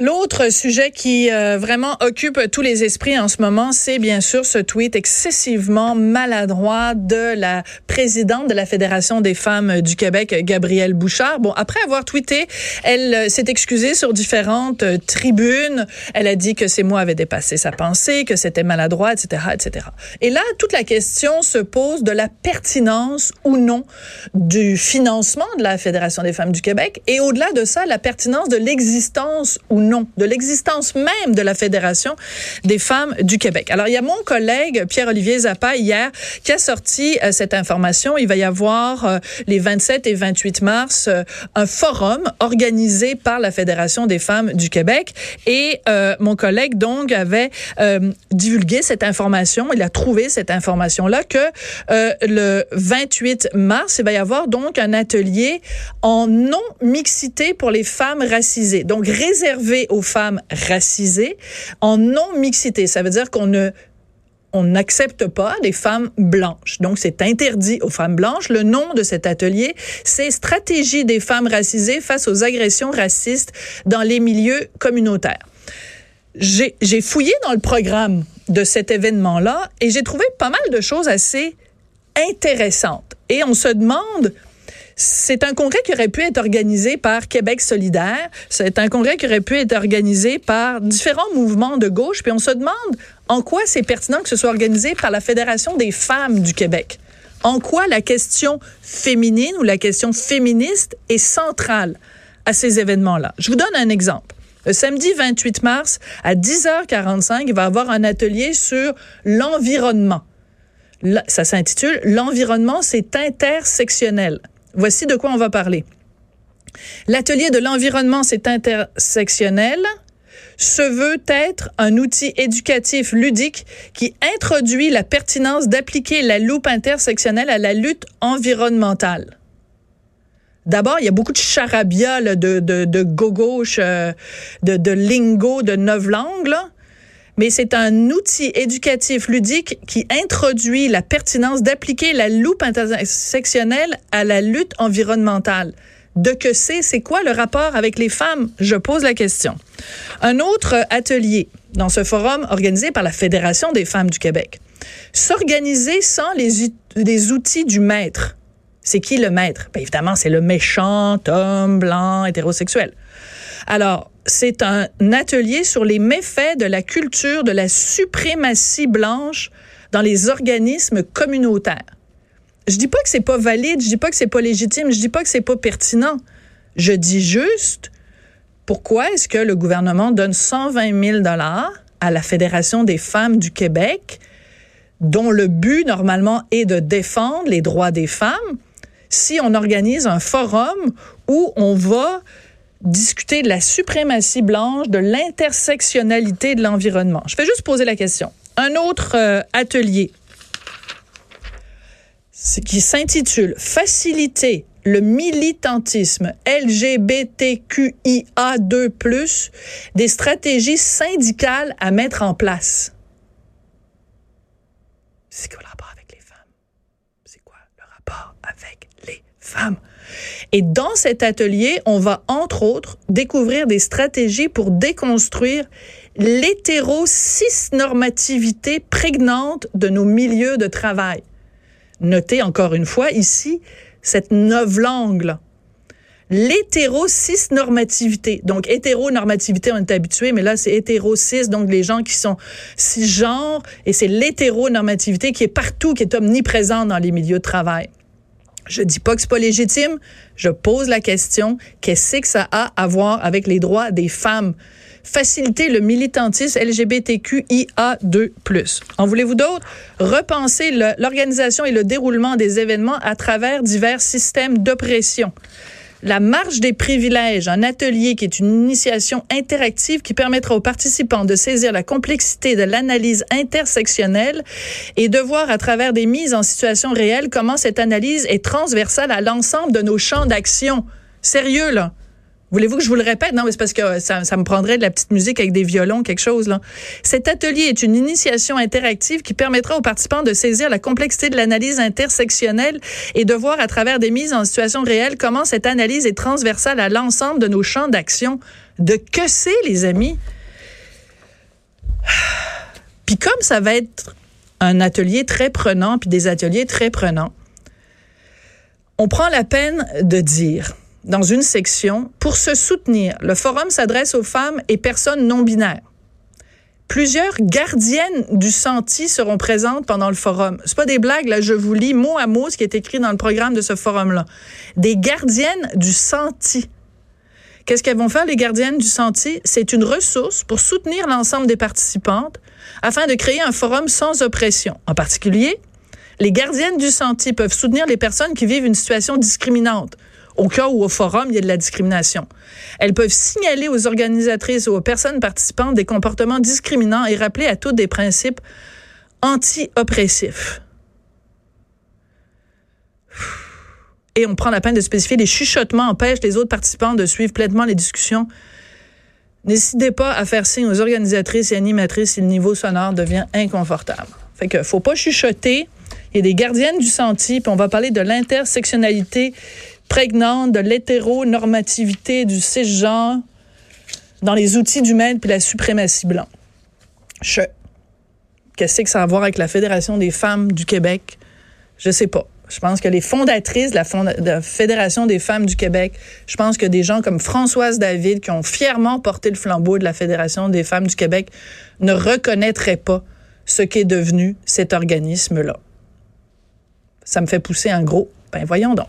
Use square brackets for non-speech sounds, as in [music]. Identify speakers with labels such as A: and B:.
A: L'autre sujet qui euh, vraiment occupe tous les esprits en ce moment, c'est bien sûr ce tweet excessivement maladroit de la présidente de la Fédération des femmes du Québec, Gabrielle Bouchard. Bon, après avoir tweeté, elle euh, s'est excusée sur différentes euh, tribunes. Elle a dit que ses mots avaient dépassé sa pensée, que c'était maladroit, etc., etc. Et là, toute la question se pose de la pertinence ou non du financement de la Fédération des femmes du Québec et au-delà de ça, la pertinence de l'existence ou non de l'existence même de la Fédération des femmes du Québec. Alors, il y a mon collègue Pierre-Olivier Zappa hier qui a sorti euh, cette information. Il va y avoir euh, les 27 et 28 mars euh, un forum organisé par la Fédération des femmes du Québec et mon collègue donc avait divulgué cette information. Il a trouvé cette information-là que le 28 mars, il va y avoir donc un atelier en non-mixité pour les femmes racisées. Donc, réservé aux femmes racisées en non-mixité. Ça veut dire qu'on ne on n'accepte pas les femmes blanches. Donc, c'est interdit aux femmes blanches. Le nom de cet atelier, c'est Stratégie des femmes racisées face aux agressions racistes dans les milieux communautaires. J'ai fouillé dans le programme de cet événement-là et j'ai trouvé pas mal de choses assez intéressantes. Et on se demande c'est un congrès qui aurait pu être organisé par Québec solidaire. C'est un congrès qui aurait pu être organisé par différents mouvements de gauche. Puis on se demande en quoi c'est pertinent que ce soit organisé par la Fédération des femmes du Québec. En quoi la question féminine ou la question féministe est centrale à ces événements-là? Je vous donne un exemple. Le samedi 28 mars à 10h45, il va y avoir un atelier sur l'environnement. Ça s'intitule L'environnement, c'est intersectionnel. Voici de quoi on va parler. L'atelier de l'environnement, c'est intersectionnel se veut être un outil éducatif ludique qui introduit la pertinence d'appliquer la loupe intersectionnelle à la lutte environnementale. D'abord, il y a beaucoup de charabia de, de, de gauche, euh, de, de lingo, de neuf langues. Mais c'est un outil éducatif ludique qui introduit la pertinence d'appliquer la loupe intersectionnelle à la lutte environnementale de que c'est, c'est quoi le rapport avec les femmes? Je pose la question. Un autre atelier dans ce forum organisé par la Fédération des femmes du Québec. S'organiser sans les, les outils du maître. C'est qui le maître? Bien, évidemment, c'est le méchant homme blanc hétérosexuel. Alors, c'est un atelier sur les méfaits de la culture de la suprématie blanche dans les organismes communautaires. Je dis pas que c'est pas valide, je dis pas que c'est pas légitime, je dis pas que c'est pas pertinent. Je dis juste pourquoi est-ce que le gouvernement donne 120 000 dollars à la Fédération des femmes du Québec, dont le but normalement est de défendre les droits des femmes, si on organise un forum où on va discuter de la suprématie blanche, de l'intersectionnalité de l'environnement. Je vais juste poser la question. Un autre euh, atelier qui s'intitule Faciliter le militantisme LGBTQIA2+, des stratégies syndicales à mettre en place. C'est quoi le rapport avec les femmes? C'est quoi le rapport avec les femmes? Et dans cet atelier, on va entre autres découvrir des stratégies pour déconstruire l'hétéro-cis-normativité prégnante de nos milieux de travail. Notez encore une fois ici cette langue-là. L'hétéro-cis-normativité. Donc, hétéronormativité, on est habitué, mais là, c'est hétéro-cis, donc les gens qui sont cisgenres, et c'est l'hétéronormativité qui est partout, qui est omniprésente dans les milieux de travail. Je dis pas que c'est pas légitime. Je pose la question qu'est-ce que ça a à voir avec les droits des femmes? Faciliter le militantisme LGBTQIA2+. En voulez-vous d'autres? Repenser l'organisation et le déroulement des événements à travers divers systèmes d'oppression la marche des privilèges, un atelier qui est une initiation interactive qui permettra aux participants de saisir la complexité de l'analyse intersectionnelle et de voir à travers des mises en situation réelle comment cette analyse est transversale à l'ensemble de nos champs d'action. Sérieux, là? Voulez-vous que je vous le répète? Non, mais c'est parce que ça, ça, me prendrait de la petite musique avec des violons, quelque chose, là. Cet atelier est une initiation interactive qui permettra aux participants de saisir la complexité de l'analyse intersectionnelle et de voir à travers des mises en situation réelle comment cette analyse est transversale à l'ensemble de nos champs d'action. De que c'est, les amis? [sighs] Puis comme ça va être un atelier très prenant, puis des ateliers très prenants, on prend la peine de dire dans une section pour se soutenir. Le forum s'adresse aux femmes et personnes non binaires. Plusieurs gardiennes du senti seront présentes pendant le forum. C'est pas des blagues, là, je vous lis mot à mot ce qui est écrit dans le programme de ce forum-là. Des gardiennes du senti. Qu'est-ce qu'elles vont faire, les gardiennes du senti? C'est une ressource pour soutenir l'ensemble des participantes afin de créer un forum sans oppression. En particulier, les gardiennes du senti peuvent soutenir les personnes qui vivent une situation discriminante au cas où au forum, il y a de la discrimination. Elles peuvent signaler aux organisatrices ou aux personnes participantes des comportements discriminants et rappeler à toutes des principes anti-oppressifs. Et on prend la peine de spécifier les chuchotements empêchent les autres participants de suivre pleinement les discussions. N'hésitez pas à faire signe aux organisatrices et animatrices si le niveau sonore devient inconfortable. Fait que faut pas chuchoter. Il y a des gardiennes du senti, puis on va parler de l'intersectionnalité prégnante de l'hétéronormativité du cisgenre dans les outils du maître puis la suprématie blanc. Je. Qu'est-ce que ça a à voir avec la Fédération des femmes du Québec? Je sais pas. Je pense que les fondatrices de la, Fédération des femmes du Québec, je pense que des gens comme Françoise David, qui ont fièrement porté le flambeau de la Fédération des femmes du Québec, ne reconnaîtraient pas ce qu'est devenu cet organisme-là. Ça me fait pousser un gros. Ben voyons donc.